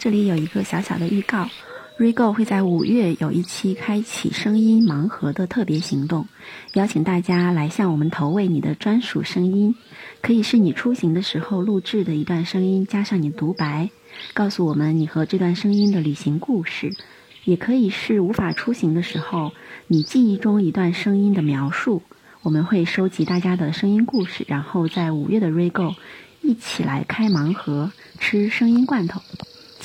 这里有一个小小的预告，Rego 会在五月有一期开启声音盲盒的特别行动，邀请大家来向我们投喂你的专属声音，可以是你出行的时候录制的一段声音，加上你独白，告诉我们你和这段声音的旅行故事，也可以是无法出行的时候你记忆中一段声音的描述。我们会收集大家的声音故事，然后在五月的 Rego 一起来开盲盒，吃声音罐头。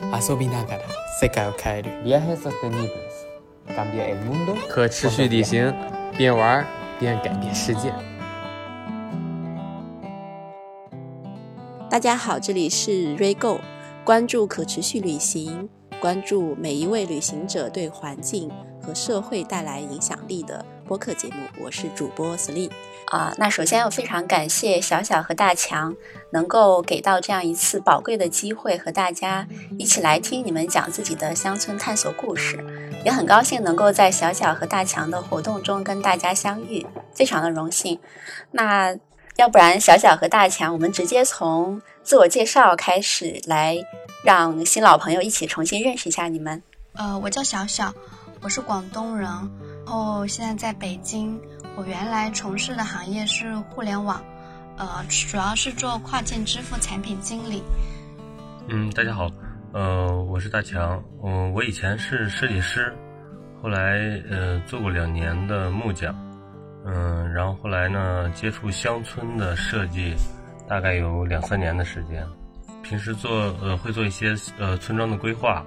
遊びながら世界を変える。 Viajes sostenibles. Cambia el mundo. 可持续旅行，边玩边改变世界。大家好，这里是 RayGo，关注可持续旅行，关注每一位旅行者对环境 和社会带来影响力的播客节目。我是主播 Celine 啊。那首先要非常感谢小小和大强能够给到这样一次宝贵的机会，和大家一起来听你们讲自己的乡村探索故事。也很高兴能够在小小和大强的活动中跟大家相遇，非常的荣幸。那要不然，小小和大强，我们直接从自我介绍开始，来让新老朋友一起重新认识一下你们。呃，我叫小小，我是广东人，然后现在在北京。我原来从事的行业是互联网，呃，主要是做跨境支付产品经理。嗯，大家好，呃，我是大强，嗯、我以前是设计师，后来呃做过两年的木匠，嗯、然后后来呢接触乡村的设计，大概有两三年的时间，平时做呃会做一些呃村庄的规划，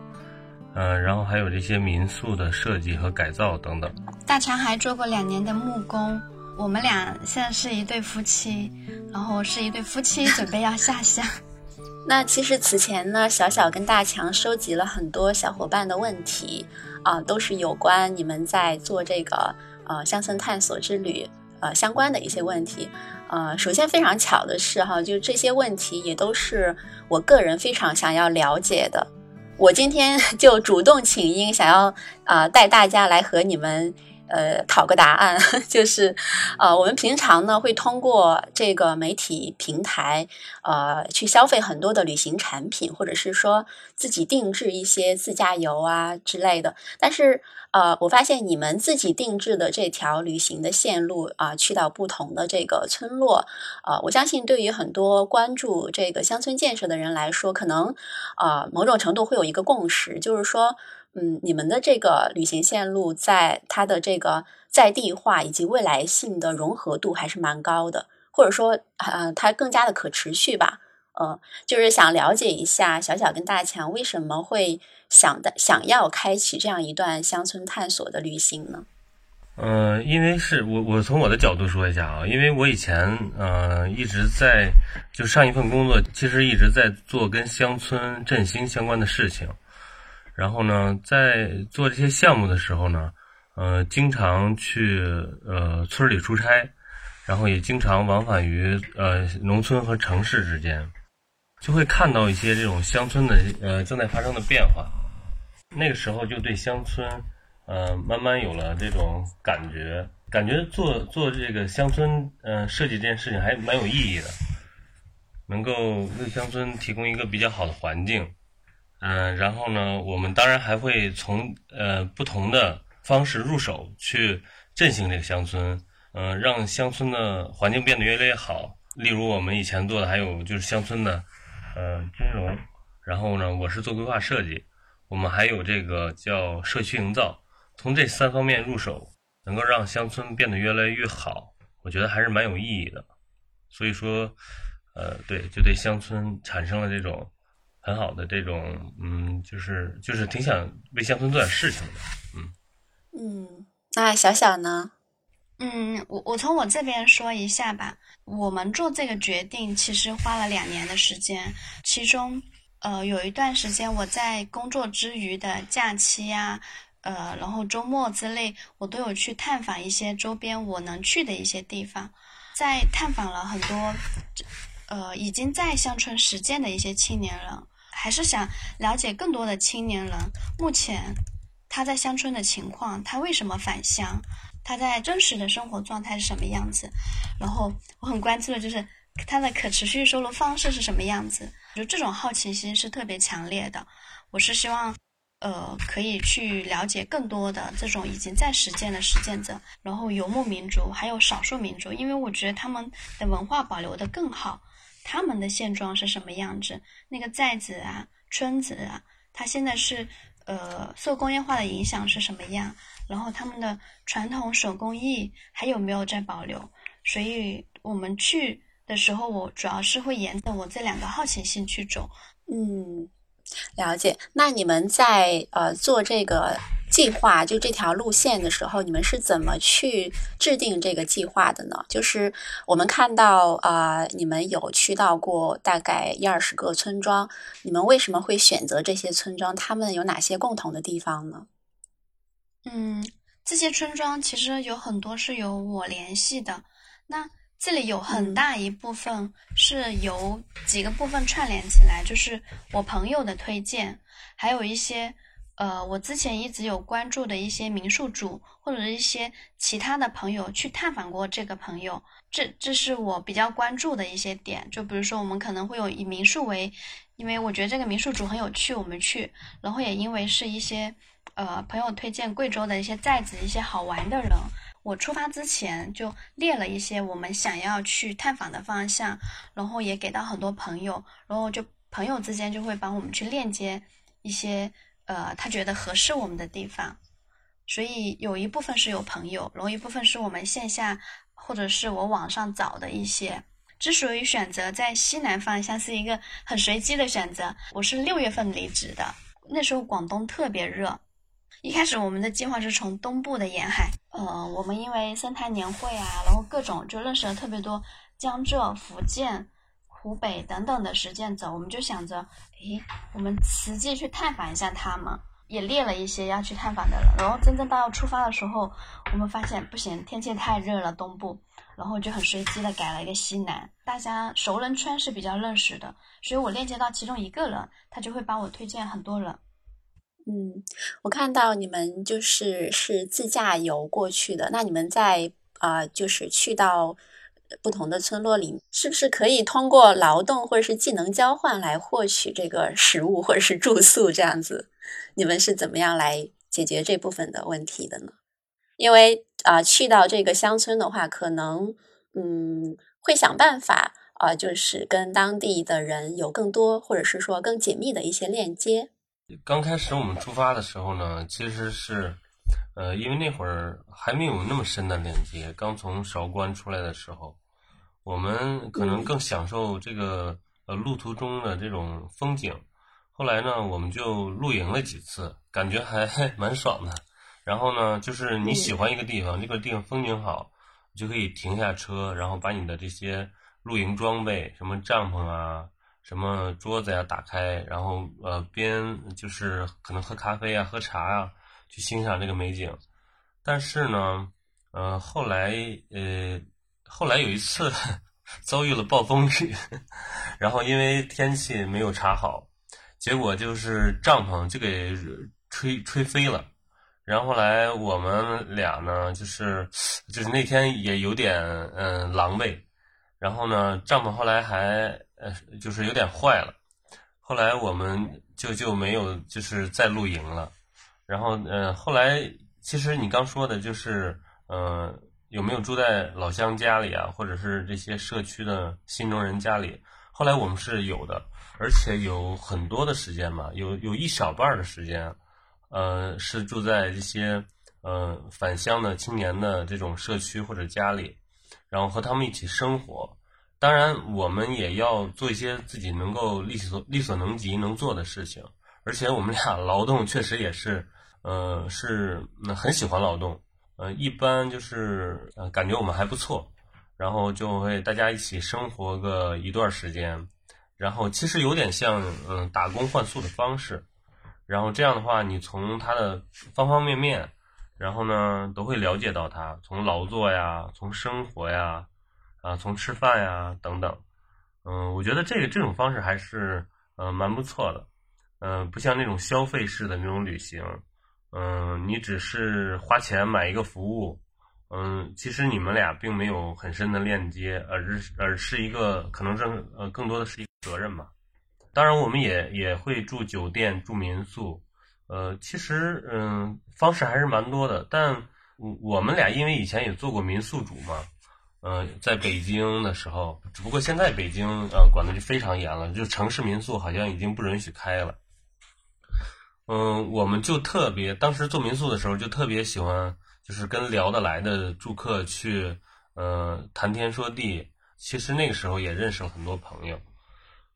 呃，然后还有这些民宿的设计和改造等等。大强还做过两年的木工。我们俩现在是一对夫妻，然后是一对夫妻准备要下乡。那其实此前呢，小小跟大强收集了很多小伙伴的问题，啊、都是有关你们在做这个呃乡村探索之旅呃相关的一些问题。呃，首先非常巧的是哈，就这些问题也都是我个人非常想要了解的。我今天 就主动请缨，想要啊、带大家来和你们呃讨个答案，就是呃我们平常呢会通过这个媒体平台呃去消费很多的旅行产品，或者是说自己定制一些自驾游啊之类的，但是。呃，我发现你们自己定制的这条旅行的线路啊、去到不同的这个村落，呃，我相信对于很多关注这个乡村建设的人来说，可能呃某种程度会有一个共识，就是说，嗯，你们的这个旅行线路在它的这个在地化以及未来性的融合度还是蛮高的，或者说，呃，它更加的可持续吧。呃，就是想了解一下小小跟大强为什么会想的想要开启这样一段乡村探索的旅行呢？呃，因为是我我从我的角度说一下啊，因为我以前呃一直在就上一份工作，其实一直在做跟乡村振兴相关的事情。然后呢，在做这些项目的时候呢，呃，经常去呃村里出差，然后也经常往返于呃农村和城市之间，就会看到一些这种乡村的呃正在发生的变化。那个时候就对乡村。呃，慢慢有了这种感觉，感觉做做这个乡村呃设计这件事情还蛮有意义的，能够为乡村提供一个比较好的环境。嗯、然后呢，我们当然还会从呃不同的方式入手去振兴这个乡村，嗯、让乡村的环境变得越来越好。例如我们以前做的还有就是乡村的呃金融，然后呢，我是做规划设计，我们还有这个叫社区营造。从这三方面入手，能够让乡村变得越来越好，我觉得还是蛮有意义的。所以说，呃，对，就对乡村产生了这种很好的这种，嗯，就是就是挺想为乡村做点事情的。嗯嗯，那小小呢？嗯，我我从我这边说一下吧。我们做这个决定其实花了两年的时间，其中呃，有一段时间我在工作之余的假期呀、呃，然后周末之类，我都有去探访一些周边我能去的一些地方，在探访了很多，呃，已经在乡村实践的一些青年人，还是想了解更多的青年人。目前他在乡村的情况，他为什么返乡，他在真实的生活状态是什么样子，然后我很关注的就是他的可持续收入方式是什么样子，就这种好奇心是特别强烈的。我是希望，呃，可以去了解更多的这种已经在实践的实践者，然后游牧民族还有少数民族，因为我觉得他们的文化保留的更好，他们的现状是什么样子？那个寨子啊、村子啊，它现在是呃受工业化的影响是什么样？然后他们的传统手工艺还有没有在保留？所以我们去的时候，我主要是会沿着我这两个好奇心去走。嗯，了解。那你们在呃做这个计划，就这条路线的时候，你们是怎么去制定这个计划的呢？就是我们看到啊、呃你们有去到过大概一二十个村庄，你们为什么会选择这些村庄？他们有哪些共同的地方呢？嗯，这些村庄其实有很多是由我联系的，那这里有很大一部分是由几个部分串联起来，就是我朋友的推荐，还有一些呃我之前一直有关注的一些民宿主或者是一些其他的朋友去探访过这个朋友，这这是我比较关注的一些点。就比如说我们可能会有以民宿为，因为我觉得这个民宿主很有趣，我们去，然后也因为是一些。呃，朋友推荐贵州的一些寨子，一些好玩的人。我出发之前就列了一些我们想要去探访的方向，然后也给到很多朋友，然后就朋友之间就会帮我们去链接一些呃他觉得合适我们的地方。所以有一部分是有朋友，然后一部分是我们线下或者是我网上找的一些。之所以选择在西南方向是一个很随机的选择，我是六月份离职的，那时候广东特别热。一开始我们的计划是从东部的沿海，呃，我们因为生态年会啊，然后各种就认识了特别多江浙、福建、湖北等等的实践者，我们就想着，诶，我们实际去探访一下他们，也列了一些要去探访的人。然后真正到出发的时候，我们发现不行，天气太热了，东部，然后就很随机的改了一个西南。大家熟人圈是比较认识的，所以我链接到其中一个人，他就会帮我推荐很多人。嗯，我看到你们就是是自驾游过去的，那你们在啊、呃就是去到不同的村落里，是不是可以通过劳动或者是技能交换来获取这个食物或者是住宿这样子？你们是怎么样来解决这部分的问题的呢？因为啊、去到这个乡村的话，可能嗯会想办法啊、就是跟当地的人有更多或者是说更紧密的一些链接。刚开始我们出发的时候呢，其实是，呃，因为那会儿还没有那么深的链接，刚从韶关出来的时候，我们可能更享受这个呃路途中的这种风景。后来呢，我们就露营了几次，感觉还 蛮爽的。然后呢，就是你喜欢一个地方，这个地方风景好，就可以停下车，然后把你的这些露营装备，什么帐篷啊。什么桌子呀打开，然后呃边就是可能喝咖啡啊、喝茶啊，去欣赏这个美景。但是呢，呃后来呃后来有一次 遭遇了暴风雨，然后因为天气没有查好，结果就是帐篷就给吹吹飞了。然后来我们俩呢，就是就是那天也有点嗯、狼狈。然后呢，帐篷后来还呃，就是有点坏了。后来我们就就没有就是再露营了。然后呃，后来其实你刚说的就是嗯，有没有住在老乡家里啊，或者是这些社区的新农人家里？后来我们是有的，而且有很多的时间嘛，有有一小半的时间，呃，是住在这些呃返乡的青年的这种社区或者家里。然后和他们一起生活，当然我们也要做一些自己能够力所力所能及能做的事情，而且我们俩 劳动确实也是，呃，是很喜欢劳动，呃，一般就是呃感觉我们还不错，然后就会大家一起生活个一段时间，然后其实有点像嗯打工换宿的方式，然后这样的话，你从他的方方面面，然后呢都会了解到他，从劳作呀，从生活呀，啊，从吃饭呀等等，嗯，我觉得这个这种方式还是呃蛮不错的，嗯，不像那种消费式的那种旅行，嗯，你只是花钱买一个服务。嗯，其实你们俩并没有很深的链接，而是而是一个可能是呃更多的是一个责任吧。当然，我们也也会住酒店、住民宿，呃，其实嗯方式还是蛮多的。但我我们俩因为以前也做过民宿主嘛，嗯，在北京的时候，只不过现在北京呃管的就非常严了，就城市民宿好像已经不允许开了。嗯，我们就特别当时做民宿的时候就特别喜欢。就是跟聊得来的住客去，呃，谈天说地。其实那个时候也认识了很多朋友，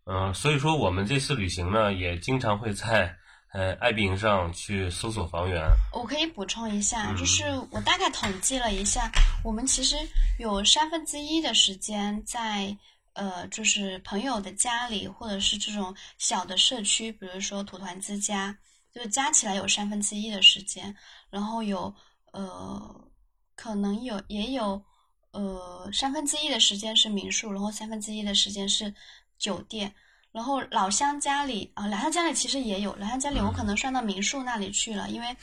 嗯，所以说我们这次旅行呢，也经常会在呃爱彼迎上去搜索房源。我可以补充一下，就是我大概统计了一下，我们其实有三分之一的时间在呃，就是朋友的家里，或者是这种小的社区，比如说土团之家，就是加起来有三分之一的时间，然后有。呃，可能有也有，呃，三分之一的时间是民宿，然后三分之一的时间是酒店，然后老乡家里啊，老乡家里其实也有，老乡家里我可能算到民宿那里去了，因为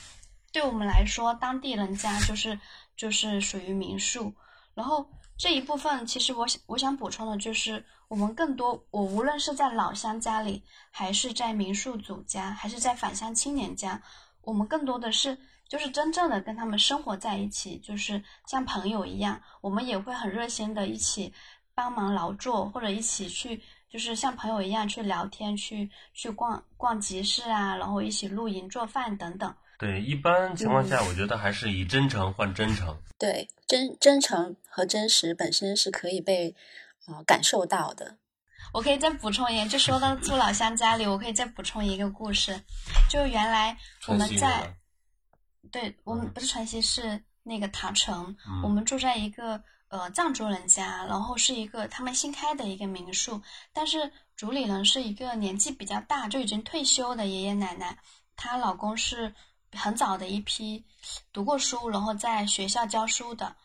对我们来说，当地人家就是就是属于民宿。然后这一部分，其实我想我想补充的就是，我们更多，我无论是在老乡家里，还是在民宿主家，还是在返乡青年家，我们更多的是。就是真正的跟他们生活在一起，就是像朋友一样，我们也会很热心的一起帮忙劳作，或者一起去，就是像朋友一样去聊天，去去逛逛集市啊，然后一起露营、做饭等等。对，一般情况下，我觉得还是以真诚换真诚。对，真真诚和真实本身是可以被啊感受到的。我可以再补充一个，就说到住老乡家里，我可以再补充一个故事，就原来我们在。对我们不是川西，是那个塔城。我们住在一个呃藏族人家，然后是一个他们新开的一个民宿。但是主理人是一个年纪比较大，就已经退休的爷爷奶奶。她老公是很早的一批读过书，然后在学校教书的。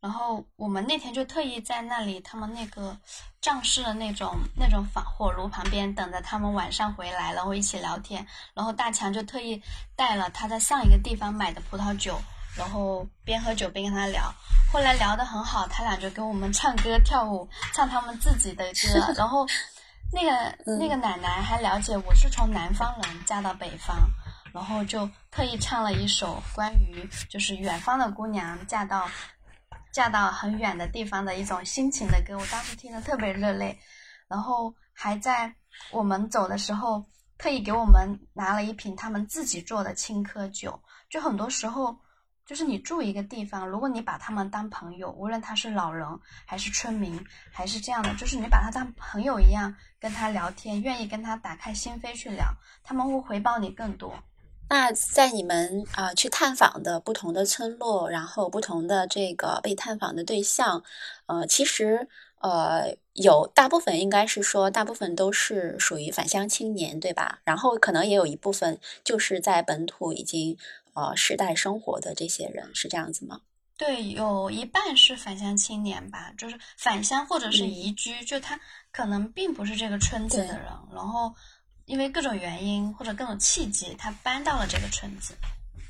然后我们那天就特意在那里，他们那个藏式的那种那种房火炉旁边等着他们晚上回来，然后一起聊天。然后大强就特意带了他在上一个地方买的葡萄酒，然后边喝酒边跟他聊。后来聊得很好，他俩就跟我们唱歌跳舞，唱他们自己的歌。然后那个那个奶奶还了解我是从南方人嫁到北方，然后就特意唱了一首关于就是远方的姑娘嫁到。嫁到很远的地方的一种心情的歌，我当时听得特别热泪，然后还在我们走的时候特意给我们拿了一瓶他们自己做的青稞酒。就很多时候，就是你住一个地方，如果你把他们当朋友，无论他是老人还是村民，还是这样的，就是你把他当朋友一样跟他聊天，愿意跟他打开心扉去聊，他们会回报你更多。那在你们啊去探访的不同的村落，然后不同的这个被探访的对象，呃，其实呃有大部分应该是说大部分都是属于返乡青年，对吧？然后可能也有一部分就是在本土已经呃世代生活的这些人，是这样子吗？对，有一半是返乡青年吧，就是返乡或者是移居，就他可能并不是这个村子的人，然后。因为各种原因或者各种契机，他搬到了这个村子。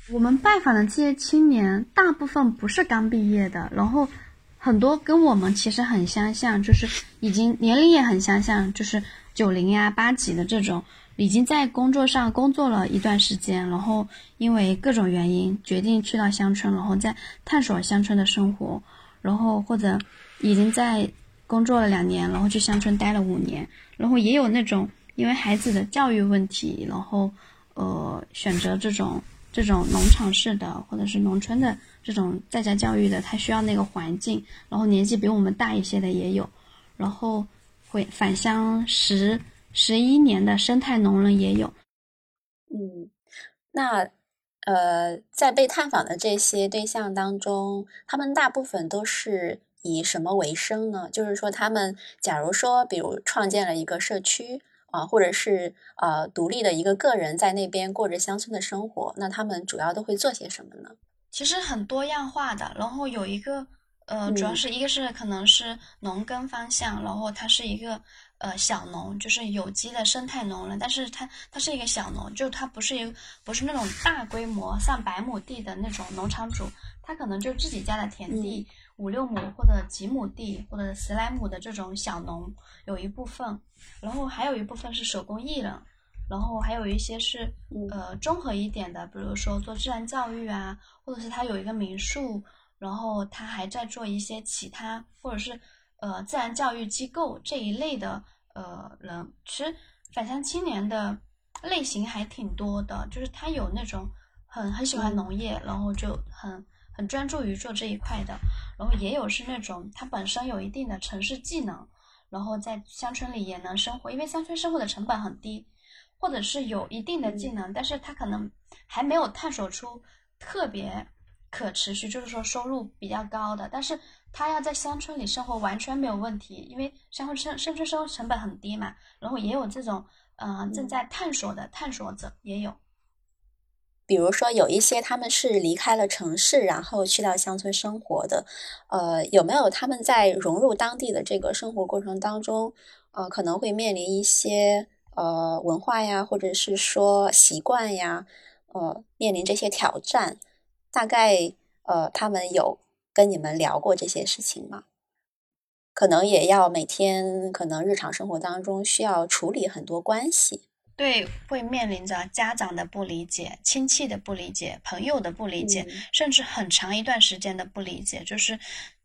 我们拜访的这些青年，大部分不是刚毕业的，然后很多跟我们其实很相像，就是已经年龄也很相像，就是九零呀、八几的这种，已经在工作上工作了一段时间，然后因为各种原因决定去到乡村，然后在探索乡村的生活，然后或者已经在工作了两年，然后去乡村待了五年，然后也有那种。因为孩子的教育问题，然后，呃，选择这种这种农场式的或者是农村的这种在家教育的，他需要那个环境。然后年纪比我们大一些的也有，然后回返乡十十一年的生态农人也有。嗯，那呃，在被探访的这些对象当中，他们大部分都是以什么为生呢？就是说，他们假如说，比如创建了一个社区啊，或者是呃独立的一个个人在那边过着乡村的生活，那他们主要都会做些什么呢？其实很多样化的，然后有一个呃，主要是一个是可能是农耕方向，然后它是一个。呃，小农就是有机的生态农人，但是它它是一个小农，就它不是一不是那种大规模上百亩地的那种农场主，他可能就自己家的田地五六亩或者几亩地或者十来亩的这种小农有一部分，然后还有一部分是手工艺人，然后还有一些是呃综合一点的，比如说做自然教育啊，或者是他有一个民宿，然后他还在做一些其他或者是呃自然教育机构这一类的。呃，人。其实返乡青年的类型还挺多的，就是他有那种很很喜欢农业，然后就很很专注于做这一块的，然后也有是那种他本身有一定的城市技能，然后在乡村里也能生活，因为乡村生活的成本很低，或者是有一定的技能，但是他可能还没有探索出特别可持续，就是说收入比较高的，但是。他要在乡村里生活完全没有问题，因为乡村生生存生活成本很低嘛。然后也有这种，嗯，正在探索的探索者也有。比如说有一些他们是离开了城市，然后去到乡村生活的，呃，有没有他们在融入当地的这个生活过程当中，呃，可能会面临一些呃文化呀，或者是说习惯呀，呃，面临这些挑战，大概呃他们有。跟你们聊过这些事情吗？可能也要每天，可能日常生活当中需要处理很多关系。对，会面临着家长的不理解、亲戚的不理解、朋友的不理解，甚至很长一段时间的不理解。就是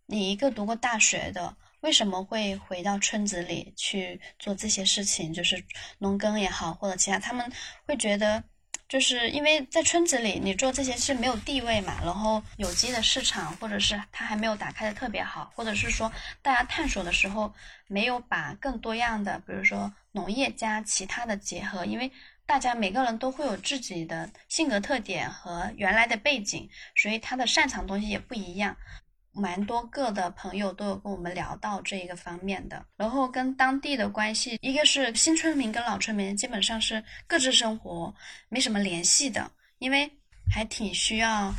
你一个读过大学的，为什么会回到村子里去做这些事情？就是农耕也好，或者其他，他们会觉得。就是因为在村子里，你做这些是没有地位嘛，然后有机的市场或者是它还没有打开的特别好，或者是说大家探索的时候没有把更多样的，比如说农业加其他的结合，因为大家每个人都会有自己的性格特点和原来的背景，所以他的擅长东西也不一样。蛮多个的朋友都有跟我们聊到这一个方面的，然后跟当地的关系，一个是新村民跟老村民基本上是各自生活，没什么联系的，因为还挺需要。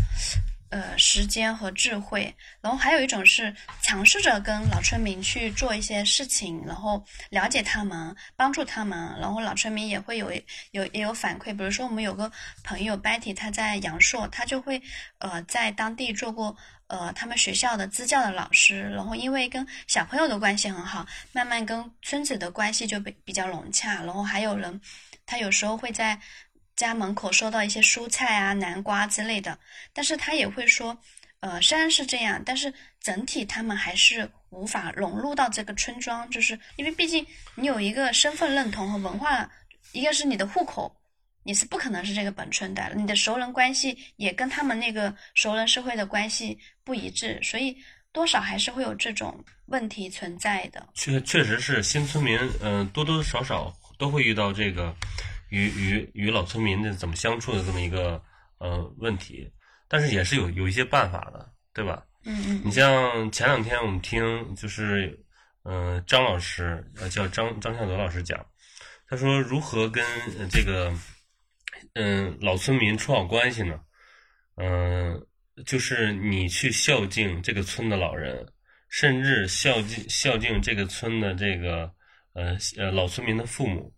呃，时间和智慧，然后还有一种是尝试着跟老村民去做一些事情，然后了解他们，帮助他们，然后老村民也会有有也有反馈。比如说，我们有个朋友 Betty，他在阳朔，他就会呃在当地做过呃他们学校的支教的老师，然后因为跟小朋友的关系很好，慢慢跟村子的关系就比比较融洽。然后还有人，他有时候会在。家门口收到一些蔬菜啊、南瓜之类的，但是他也会说，呃，虽然是这样，但是整体他们还是无法融入到这个村庄，就是因为毕竟你有一个身份认同和文化，一个是你的户口，你是不可能是这个本村的，你的熟人关系也跟他们那个熟人社会的关系不一致，所以多少还是会有这种问题存在的。确确实是新村民，嗯，多多少少都会遇到这个。与与与老村民的怎么相处的这么一个呃问题，但是也是有有一些办法的，对吧？嗯嗯。你像前两天我们听就是嗯张老师呃叫张张向德老师讲，他说如何跟这个嗯老村民处好关系呢？嗯，就是你去孝敬这个村的老人，甚至孝敬孝敬这个村的这个呃呃老村民的父母。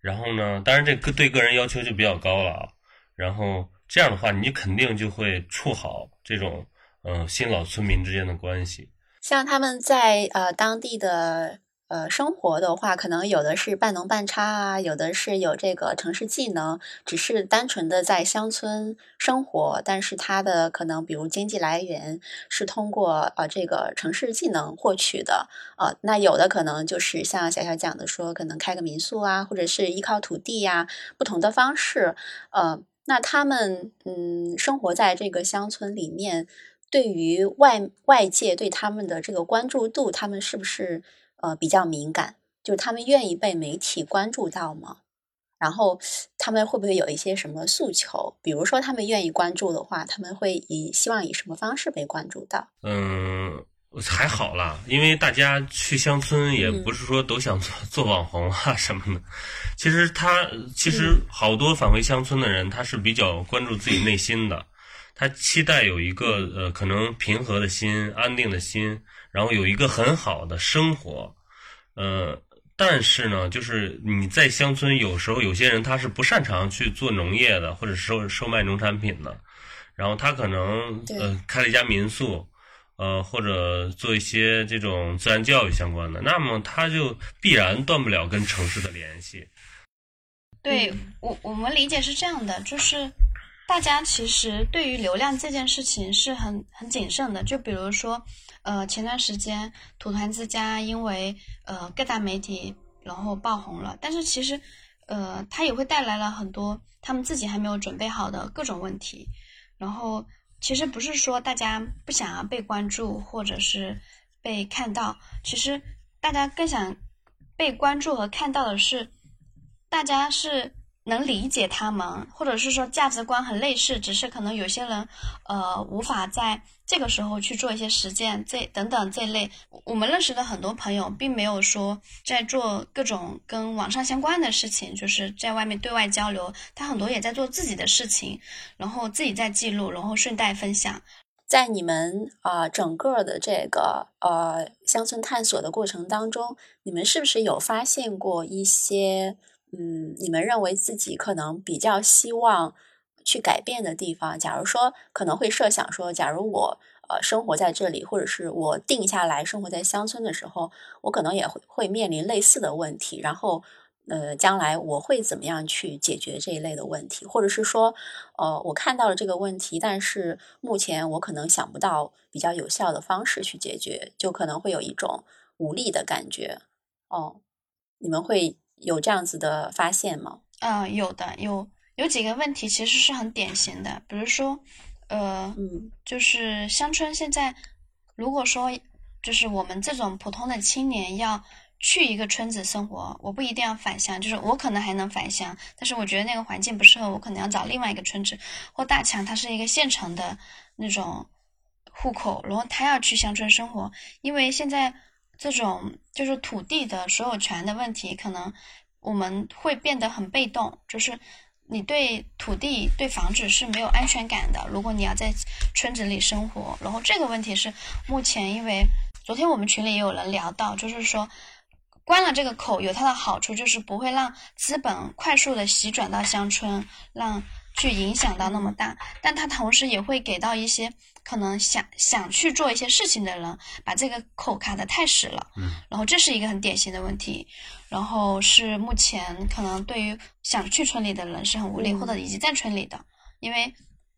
然后呢？当然，这个对个人要求就比较高了啊。然后这样的话，你肯定就会处好这种嗯新老村民之间的关系。像他们在呃当地的。呃，生活的话，可能有的是半农半差啊，有的是有这个城市技能，只是单纯的在乡村生活，但是他的可能比如经济来源是通过呃这个城市技能获取的，呃，那有的可能就是像小小讲的说，可能开个民宿啊，或者是依靠土地呀，不同的方式，呃，那他们嗯生活在这个乡村里面，对于外外界对他们的这个关注度，他们是不是？呃，比较敏感，就是他们愿意被媒体关注到吗？然后他们会不会有一些什么诉求？比如说，他们愿意关注的话，他们会以希望以什么方式被关注到？嗯，还好啦，因为大家去乡村也不是说都想做做网红啊什么的。其实他其实好多返回乡村的人，他是比较关注自己内心的，他期待有一个呃可能平和的心、安定的心，然后有一个很好的生活。呃，但是呢，就是你在乡村，有时候有些人他是不擅长去做农业的，或者售售卖农产品的，然后他可能呃开了一家民宿。呃，或者做一些这种自然教育相关的，那么他就必然断不了跟城市的联系。对我，我们理解是这样的，就是大家其实对于流量这件事情是很很谨慎的。就比如说，呃，前段时间土团之家因为呃各大媒体然后爆红了，但是其实呃它也会带来了很多他们自己还没有准备好的各种问题，然后。其实不是说大家不想要被关注或者是被看到，其实大家更想被关注和看到的是，大家是。能理解他们，或者是说价值观很类似，只是可能有些人，呃，无法在这个时候去做一些实践，这等等这类。我们认识的很多朋友，并没有说在做各种跟网上相关的事情，就是在外面对外交流，他很多也在做自己的事情，然后自己在记录，然后顺带分享。在你们啊整个的这个呃乡村探索的过程当中，你们是不是有发现过一些？嗯，你们认为自己可能比较希望去改变的地方，假如说可能会设想说，假如我呃生活在这里，或者是我定下来生活在乡村的时候，我可能也会会面临类似的问题，然后呃将来我会怎么样去解决这一类的问题，或者是说呃我看到了这个问题，但是目前我可能想不到比较有效的方式去解决，就可能会有一种无力的感觉。哦，你们会？有这样子的发现吗？嗯，有的，有有几个问题其实是很典型的，比如说，呃，嗯，就是乡村现在，如果说就是我们这种普通的青年要去一个村子生活，我不一定要返乡，就是我可能还能返乡，但是我觉得那个环境不适合我，可能要找另外一个村子。或大强他是一个县城的那种户口，然后他要去乡村生活，因为现在。这种就是土地的所有权的问题，可能我们会变得很被动。就是你对土地、对房子是没有安全感的。如果你要在村子里生活，然后这个问题是目前，因为昨天我们群里也有人聊到，就是说关了这个口有它的好处，就是不会让资本快速的席卷到乡村，让去影响到那么大。但它同时也会给到一些。可能想想去做一些事情的人，把这个口卡的太死了，嗯，然后这是一个很典型的问题，然后是目前可能对于想去村里的人是很无力，或者已经在村里的，因为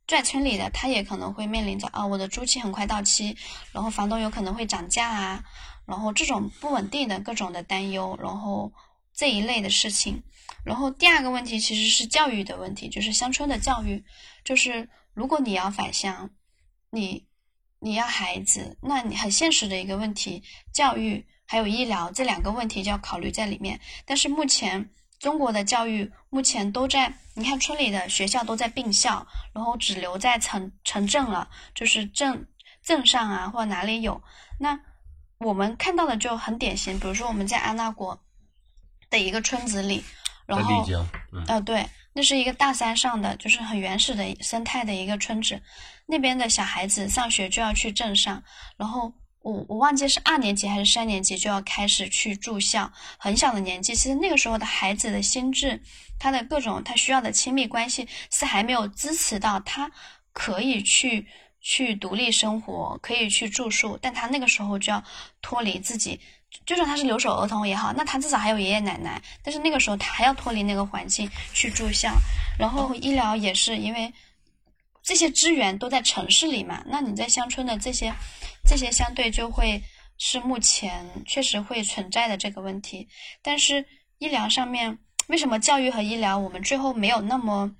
在村里的他也可能会面临着啊，我的租期很快到期，然后房东有可能会涨价啊，然后这种不稳定的各种的担忧，然后这一类的事情，然后第二个问题其实是教育的问题，就是乡村的教育，就是如果你要返乡。你你要孩子，那你很现实的一个问题，教育还有医疗这两个问题就要考虑在里面。但是目前中国的教育目前都在，你看村里的学校都在并校，然后只留在城城镇了，就是镇镇上啊或哪里有。那我们看到的就很典型，比如说我们在安纳国的一个村子里，然后呃对。那是一个大山上的，就是很原始的生态的一个村子，那边的小孩子上学就要去镇上，然后我我忘记是二年级还是三年级就要开始去住校，很小的年纪，其实那个时候的孩子的心智，他的各种他需要的亲密关系是还没有支持到他可以去去独立生活，可以去住宿，但他那个时候就要脱离自己。就算他是留守儿童也好，那他至少还有爷爷奶奶。但是那个时候他还要脱离那个环境去住校，然后医疗也是因为这些资源都在城市里嘛。那你在乡村的这些这些相对就会是目前确实会存在的这个问题。但是医疗上面为什么教育和医疗我们最后没有那么，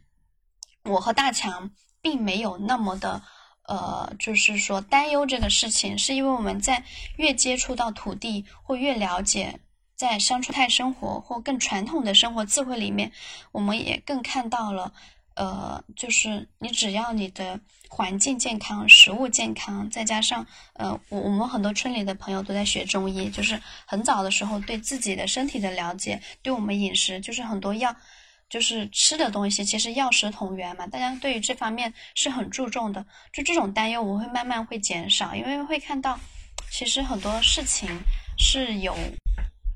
我和大强并没有那么的。呃，就是说担忧这个事情，是因为我们在越接触到土地，或越了解在乡村态生活或更传统的生活智慧里面，我们也更看到了，呃，就是你只要你的环境健康、食物健康，再加上呃，我我们很多村里的朋友都在学中医，就是很早的时候对自己的身体的了解，对我们饮食就是很多药。就是吃的东西，其实药食同源嘛，大家对于这方面是很注重的。就这种担忧，我会慢慢会减少，因为会看到，其实很多事情是有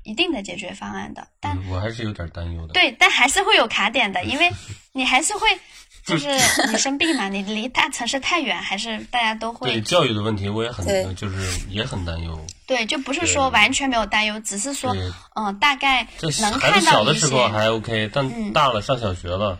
一定的解决方案的。但我还是有点担忧的。对，但还是会有卡点的，因为你还是会。就是你生病嘛，你离大城市太远，还是大家都会对教育的问题，我也很就是也很担忧。对，就不是说完全没有担忧，只是说嗯，大概能看到孩子小的时候还 OK，但大了上小学了，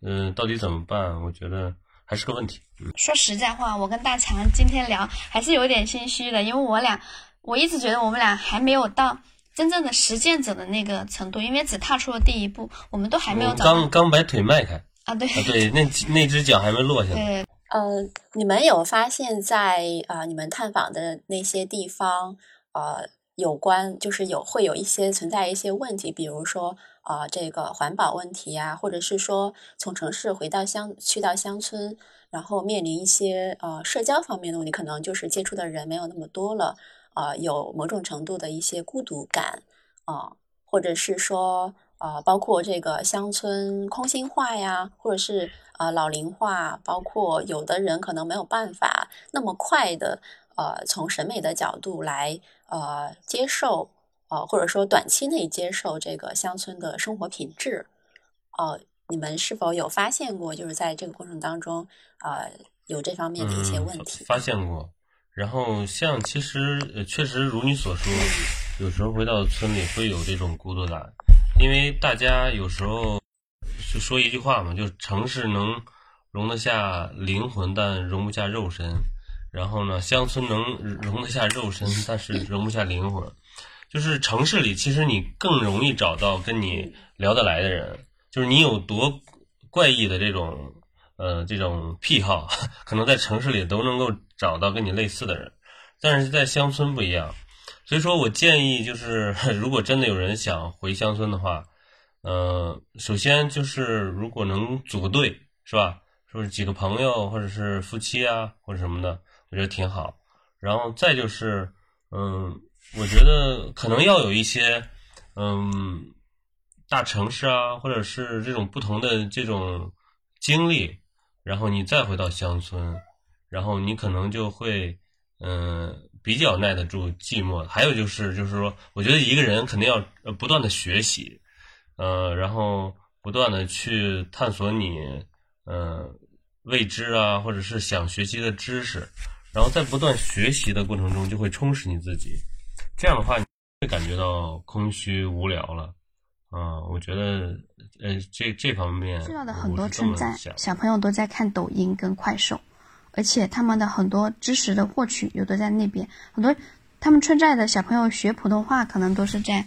嗯，到底怎么办？我觉得还是个问题。说实在话，我跟大强今天聊还是有点心虚的，因为我俩我一直觉得我们俩还没有到真正的实践者的那个程度，因为只踏出了第一步，我们都还没有刚刚把腿迈开。啊，对对，那那只脚还没落下对。呃，你们有发现，在啊，你们探访的那些地方，呃，有关就是有会有一些存在一些问题，比如说啊，这个环保问题啊，或者是说从城市回到乡去到乡村，然后面临一些呃社交方面的问题，可能就是接触的人没有那么多了，啊，有某种程度的一些孤独感啊，或者是说。呃，包括这个乡村空心化呀，或者是啊老龄化，包括有的人可能没有办法那么快的呃从审美的角度来呃接受呃或者说短期内接受这个乡村的生活品质。哦，你们是否有发现过，就是在这个过程当中呃有这方面的一些问题？发现过。然后像其实确实如你所说，有时候回到村里会有这种孤独感。因为大家有时候就说一句话嘛，就是城市能容得下灵魂，但容不下肉身。然后呢，乡村能容得下肉身，但是容不下灵魂。就是城市里，其实你更容易找到跟你聊得来的人。就是你有多怪异的这种呃这种癖好，可能在城市里都能够找到跟你类似的人。但是在乡村不一样。所以说我建议，就是 如果真的有人想回乡村的话，呃，首先就是如果能组个队，是吧？说是几个朋友或者是夫妻啊，或者什么的，我觉得挺好。然后再就是，嗯，我觉得可能要有一些，嗯，大城市啊，或者是这种不同的这种经历，然后你再回到乡村，然后你可能就会，嗯。比较耐得住寂寞，还有就是，就是说，我觉得一个人肯定要呃不断的学习，呃，然后不断的去探索你呃未知啊，或者是想学习的知识，然后在不断学习的过程中，就会充实你自己。这样的话，你会感觉到空虚无聊了。啊，我觉得呃这这方面，需要的很多称赞，小朋友都在看抖音跟快手。而且他们的很多知识的获取，有的在那边，很多他们村寨的小朋友学普通话，可能都是在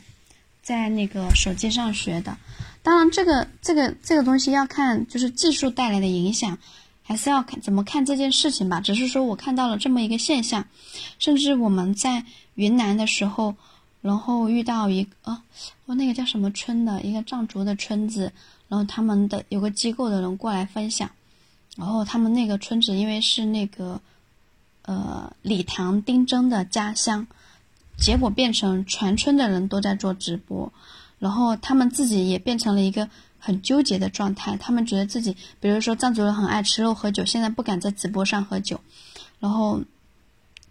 在那个手机上学的。当然，这个这个这个东西要看就是技术带来的影响，还是要看怎么看这件事情吧。只是说我看到了这么一个现象，甚至我们在云南的时候，然后遇到一个，我那个叫什么村的一个藏族的村子，然后他们的有个机构的人过来分享。然后他们那个村子，因为是那个，呃，李唐丁真的家乡，结果变成全村的人都在做直播，然后他们自己也变成了一个很纠结的状态。他们觉得自己，比如说藏族人很爱吃肉喝酒，现在不敢在直播上喝酒，然后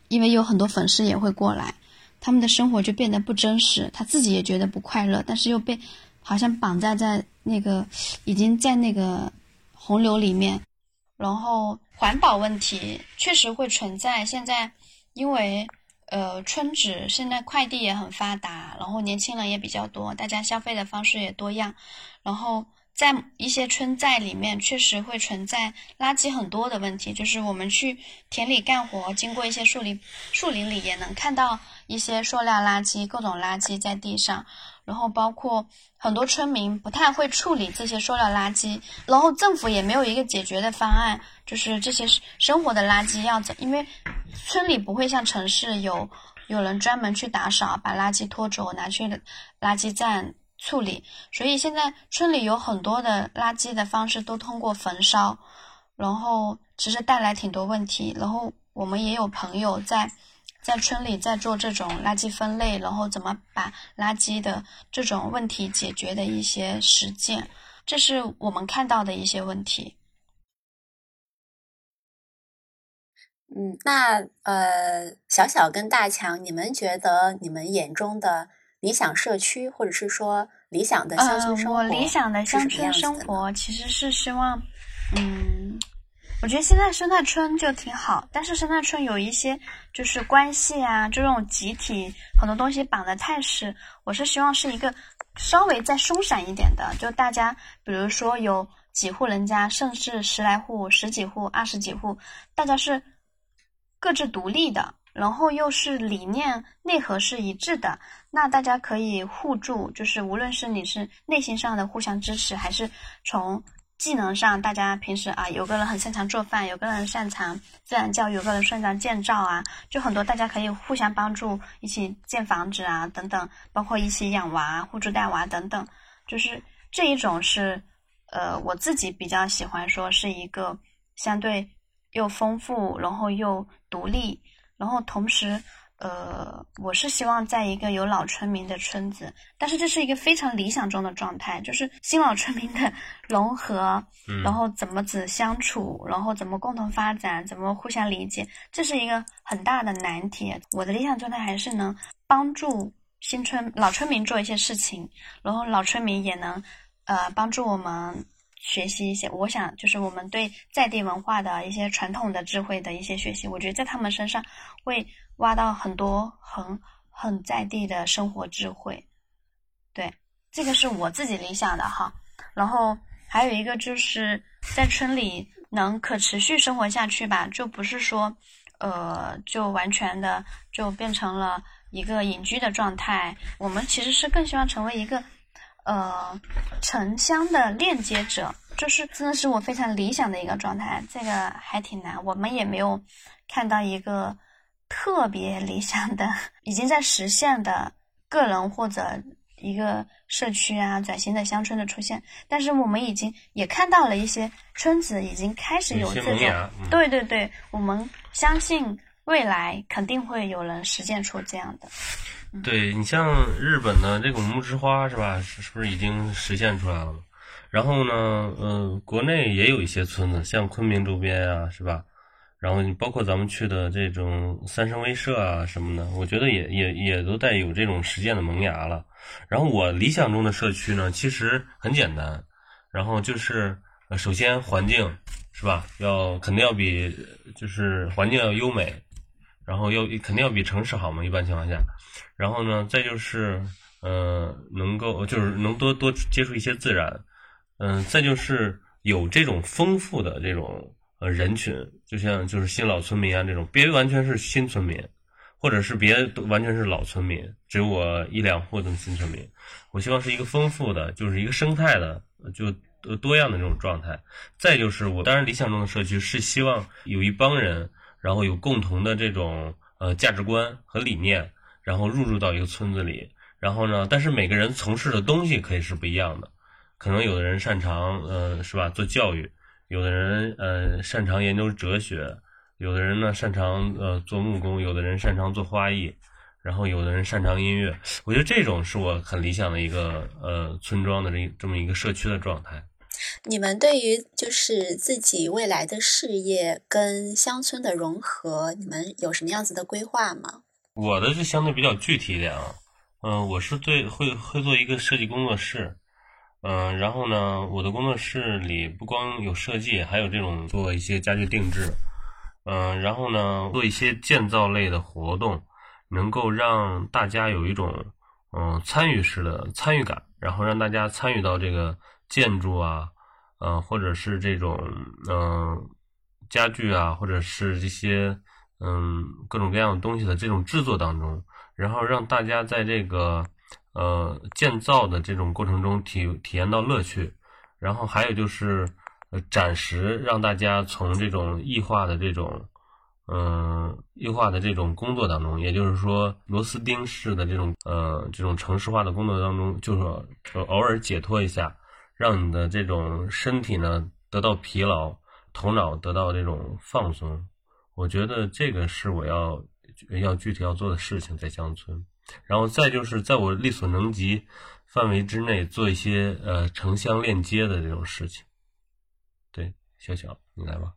因为有很多粉丝也会过来，他们的生活就变得不真实，他自己也觉得不快乐，但是又被好像绑在在那个已经在那个洪流里面。然后环保问题确实会存在。现在，因为呃村子现在快递也很发达，然后年轻人也比较多，大家消费的方式也多样。然后在一些村寨里面，确实会存在垃圾很多的问题。就是我们去田里干活，经过一些树林，树林里也能看到一些塑料垃圾、各种垃圾在地上。然后包括很多村民不太会处理这些塑料垃圾，然后政府也没有一个解决的方案，就是这些生活的垃圾要怎？因为村里不会像城市有有人专门去打扫，把垃圾拖走拿去垃圾站处理。所以现在村里有很多的垃圾的方式都通过焚烧，然后其实带来挺多问题。然后我们也有朋友在在村里在做这种垃圾分类，然后怎么把垃圾的这种问题解决的一些实践，这是我们看到的一些问题。嗯，那呃，小小跟大强，你们觉得你们眼中的理想社区，或者是说理想的乡村生活，呃，我理想的乡村生活其实是希望，嗯，我觉得现在生态村就挺好，但是生态村有一些就是关系啊，就这种集体很多东西绑得太实，我是希望是一个稍微再松散一点的，就大家比如说有几户人家，甚至十来户、十几户、二十几户，大家是。各自独立的，然后又是理念内核是一致的，那大家可以互助，就是无论是你是内心上的互相支持，还是从技能上，大家平时啊，有个人很擅长做饭，有个人擅长自然教育，有个人擅长建造啊，就很多大家可以互相帮助，一起建房子啊等等，包括一起养娃、互助带娃等等，就是这一种是，呃，我自己比较喜欢说是一个相对。又丰富，然后又独立，然后同时，呃，我是希望在一个有老村民的村子，但是这是一个非常理想中的状态，就是新老村民的 融合，然后怎么子相处，然后怎么共同发展，怎么互相理解，这是一个很大的难题。我的理想状态还是能帮助新村老村民做一些事情，然后老村民也能，呃，帮助我们。学习一些，我想就是我们对在地文化的一些传统的智慧的一些学习，我觉得在他们身上会挖到很多很很在地的生活智慧。对，这个是我自己理想的哈。然后还有一个就是在村里能可持续生活下去吧，就不是说呃就完全的就变成了一个隐居的状态。我们其实是更希望成为一个。呃，城乡的链接者，就是真的是我非常理想的一个状态。这个还挺难，我们也没有看到一个特别理想的、已经在实现的个人或者一个社区啊、转型的乡村的出现。但是我们已经也看到了一些村子已经开始有这种，对对对，我们相信未来肯定会有人实践出这样的。对你像日本的这种木之花是吧？是是不是已经实现出来了？然后呢，呃，国内也有一些村子，像昆明周边啊，是吧？然后你包括咱们去的这种三生威社啊什么的，我觉得也也也都带有这种实践的萌芽了。然后我理想中的社区呢，其实很简单，然后就是首先环境是吧？要肯定要比就是环境要优美。然后要肯定要比城市好嘛，一般情况下。然后呢，再就是，呃，能够就是能多多接触一些自然，嗯，再就是有这种丰富的这种人群，就像就是新老村民啊这种，别完全是新村民，或者是别完全是老村民，只有我一两户的新村民。我希望是一个丰富的，就是一个生态的，就多样的这种状态。再就是我当然理想中的社区是希望有一帮人。然后有共同的这种呃价值观和理念，然后入住到一个村子里，然后呢，但是每个人从事的东西可以是不一样的，可能有的人擅长呃是吧做教育，有的人呃擅长研究哲学，有的人呢擅长呃做木工，有的人擅长做花艺，然后有的人擅长音乐，我觉得这种是我很理想的一个呃村庄的这这么一个社区的状态。你们对于就是自己未来的事业跟乡村的融合，你们有什么样子的规划吗？我的就相对比较具体一点啊，嗯，我是对会会做一个设计工作室，嗯，然后呢，我的工作室里不光有设计，还有这种做一些家具定制，嗯，然后呢，做一些建造类的活动，能够让大家有一种嗯参与式的参与感，然后让大家参与到这个。建筑啊，呃，或者是这种嗯家具啊，或者是这些嗯各种各样的东西的这种制作当中，然后让大家在这个呃建造的这种过程中体体验到乐趣，然后还有就是呃暂时，让大家从这种异化的这种嗯优化的这种工作当中，也就是说螺丝钉式的这种呃这种城市化的工作当中，就是说偶尔解脱一下，让你的这种身体呢得到疲劳，头脑得到这种放松。我觉得这个是我要要具体要做的事情，在乡村。然后再就是在我力所能及范围之内做一些呃城乡链接的这种事情。对，小小你来吧。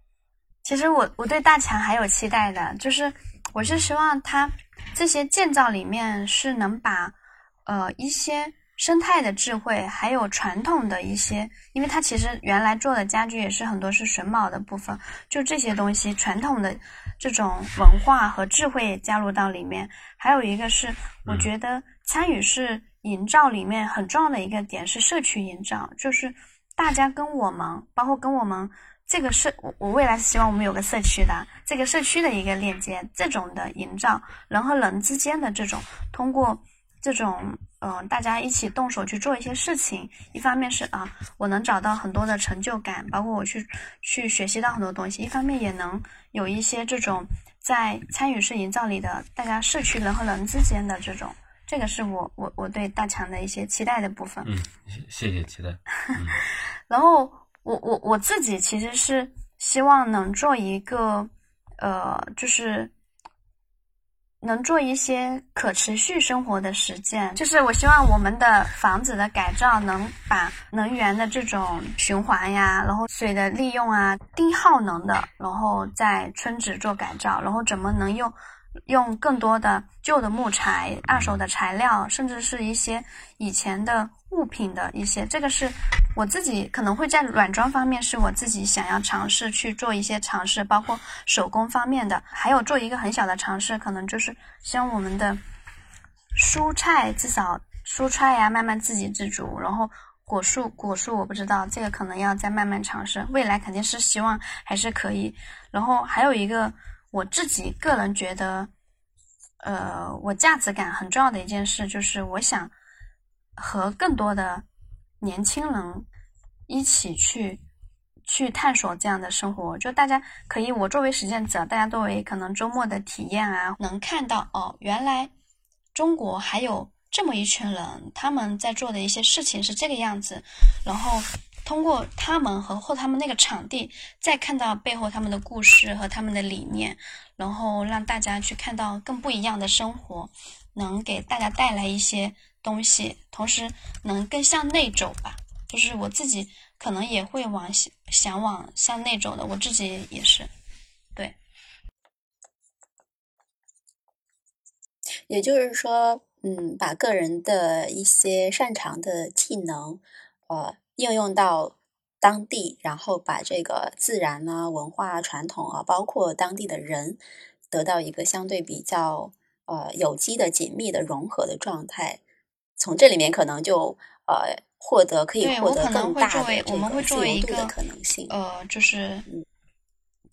其实我我对大强还有期待的，就是我是希望他这些建造里面是能把呃一些生态的智慧，还有传统的一些，因为它其实原来做的家具也是很多是榫卯的部分，就这些东西传统的这种文化和智慧加入到里面。还有一个是，我觉得参与式营造里面很重要的一个点是社区营造，就是大家跟我们，包括跟我们。这个社，我我未来是希望我们有个社区的，这个社区的一个链接，这种的营造，人和人之间的这种，通过这种，嗯，大家一起动手去做一些事情，一方面是啊，我能找到很多的成就感，包括我去去学习到很多东西，一方面也能有一些这种在参与式营造里的大家社区人和人之间的这种，这个是我我我对大强的一些期待的部分。嗯，谢谢期待。然后。我我我自己其实是希望能做一个，呃，就是能做一些可持续生活的实践。就是我希望我们的房子的改造能把能源的这种循环呀，然后水的利用啊，低耗能的，然后在村子做改造，然后怎么能用。用更多的旧的木材、二手的材料，甚至是一些以前的物品的一些，这个是我自己可能会在软装方面是我自己想要尝试去做一些尝试，包括手工方面的，还有做一个很小的尝试，可能就是希望我们的蔬菜至少蔬菜呀慢慢自给自足，然后果树果树我不知道这个可能要再慢慢尝试，未来肯定是希望还是可以，然后还有一个。我自己个人觉得，呃，我价值感很重要的一件事就是，我想和更多的年轻人一起去去探索这样的生活。就大家可以，我作为实践者，大家作为可能周末的体验啊，能看到哦，原来中国还有这么一群人，他们在做的一些事情是这个样子，然后。通过他们和或他们那个场地，再看到背后他们的故事和他们的理念，然后让大家去看到更不一样的生活，能给大家带来一些东西，同时能更向内走吧。就是我自己可能也会往想往向内走的，我自己也是，对。也就是说，嗯，把个人的一些擅长的技能，呃。应用到当地，然后把这个自然啊、文化传统啊，包括当地的人，得到一个相对比较呃有机的、紧密的融合的状态。从这里面可能就呃获得可以获得更大的这个自由度的可能性。呃，就是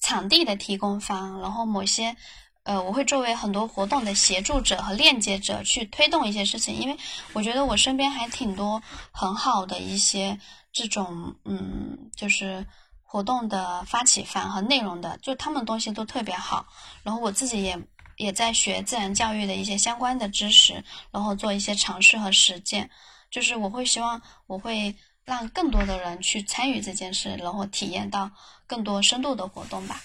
场地的提供方，然后某些。呃，我会作为很多活动的协助者和链接者去推动一些事情，因为我觉得我身边还挺多很好的一些这种，嗯，就是活动的发起方和内容的，就他们东西都特别好。然后我自己也也在学自然教育的一些相关的知识，然后做一些尝试和实践。就是我会希望我会让更多的人去参与这件事，然后体验到更多深度的活动吧。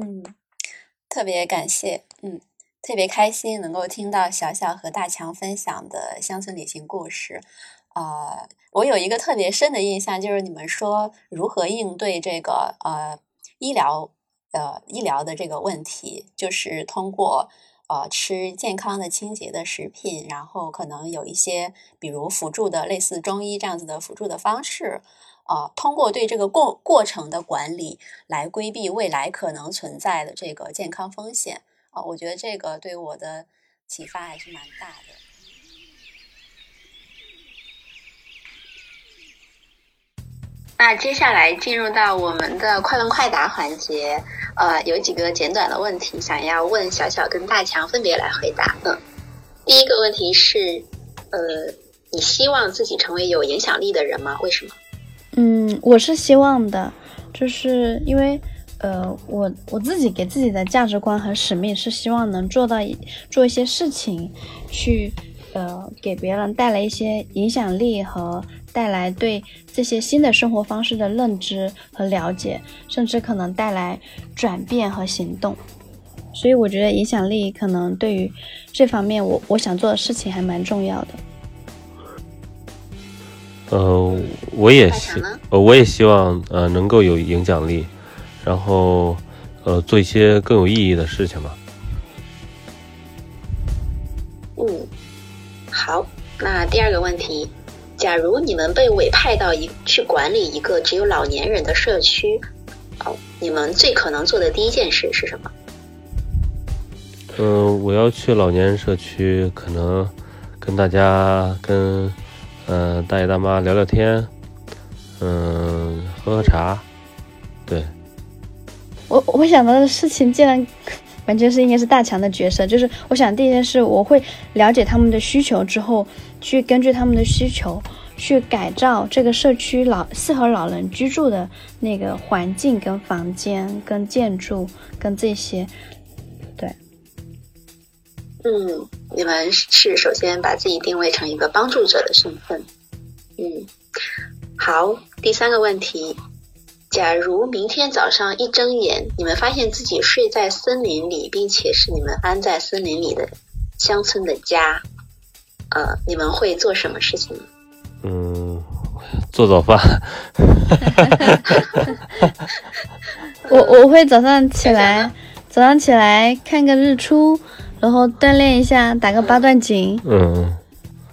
嗯，特别感谢，嗯，特别开心能够听到小小和大强分享的乡村旅行故事。啊，我有一个特别深的印象，就是你们说如何应对这个呃医疗呃医疗的这个问题，就是通过呃吃健康的清洁的食品，然后可能有一些比如辅助的类似中医这样子的辅助的方式。呃，通过对这个过过程的管理来规避未来可能存在的这个健康风险啊，我觉得这个对我的启发还是蛮大的。那接下来进入到我们的快问快答环节，呃，有几个简短的问题想要问小小跟大强分别来回答。嗯，第一个问题是，呃，你希望自己成为有影响力的人吗？为什么？嗯，我是希望的，就是因为呃，我我自己给自己的价值观和使命是希望能做到做一些事情，去呃给别人带来一些影响力和带来对这些新的生活方式的认知和了解，甚至可能带来转变和行动。所以我觉得影响力可能对于这方面，我我想做的事情还蛮重要的。呃，我也希，呃，我也希望呃能够有影响力，然后呃做一些更有意义的事情吧。第二个问题，假如你们被委派到一去管理一个只有老年人的社区，哦，你们最可能做的第一件事是什么？嗯，我要去老年人社区，可能跟大家跟嗯大爷大妈聊聊天，嗯，喝喝茶。对，我我想到的事情，竟然完全是应该是大强的角色。就是我想第一件事，我会了解他们的需求之后，去根据他们的需求去改造这个社区老适合老人居住的那个环境、跟房间、跟建筑、跟这些。对嗯，你们是首先把自己定位成一个帮助者的身份。嗯，好，第三个问题，假如明天早上一睁眼，你们发现自己睡在森林里，并且是你们安在森林里的乡村的家，呃，你们会做什么事情？嗯，做早饭。我我会早上起来，早上起来看个日出。然后锻炼一下，打个八段锦。嗯，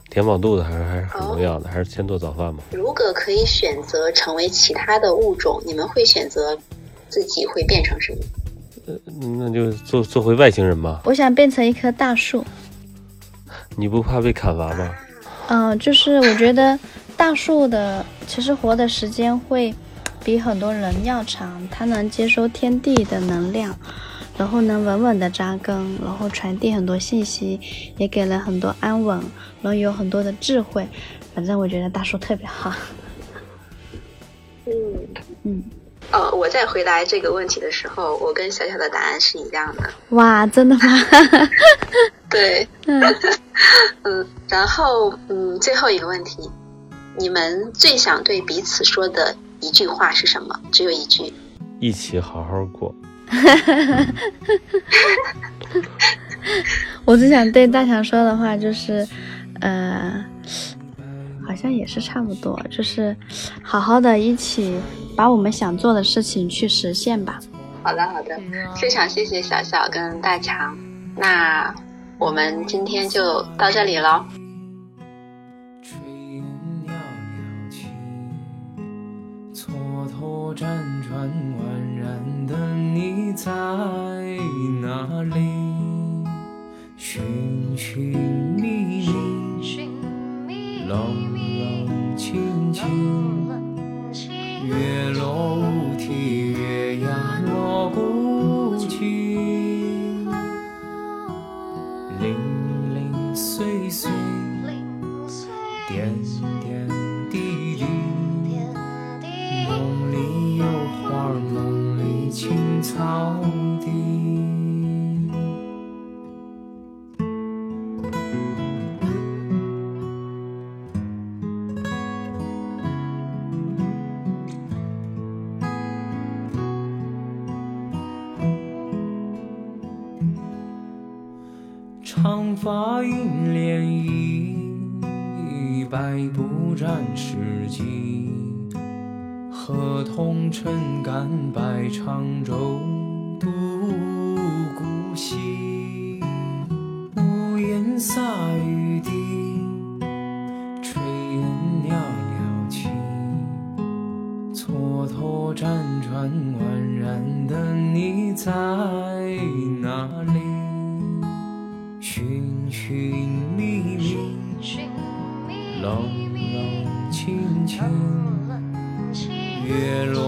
填饱肚子还是还是很重要的，还是先做早饭吧。如果可以选择成为其他的物种，你们会选择自己会变成什么？呃，那就做做回外星人吧。我想变成一棵大树。你不怕被砍伐吗？嗯，就是我觉得大树的其实活的时间会比很多人要长，它能接收天地的能量。然后能稳稳的扎根，然后传递很多信息，也给了很多安稳，然后有很多的智慧。反正我觉得大树特别好。嗯嗯。哦，我在回答这个问题的时候，我跟小小的答案是一样的。哇，真的吗？对。嗯。嗯，然后嗯，最后一个问题，你们最想对彼此说的一句话是什么？只有一句。一起好好过。我最想对大强说的话就是，呃，好像也是差不多，就是好好的一起把我们想做的事情去实现吧。好的，好的，非常谢谢小小跟大强，那我们今天就到这里喽。在月落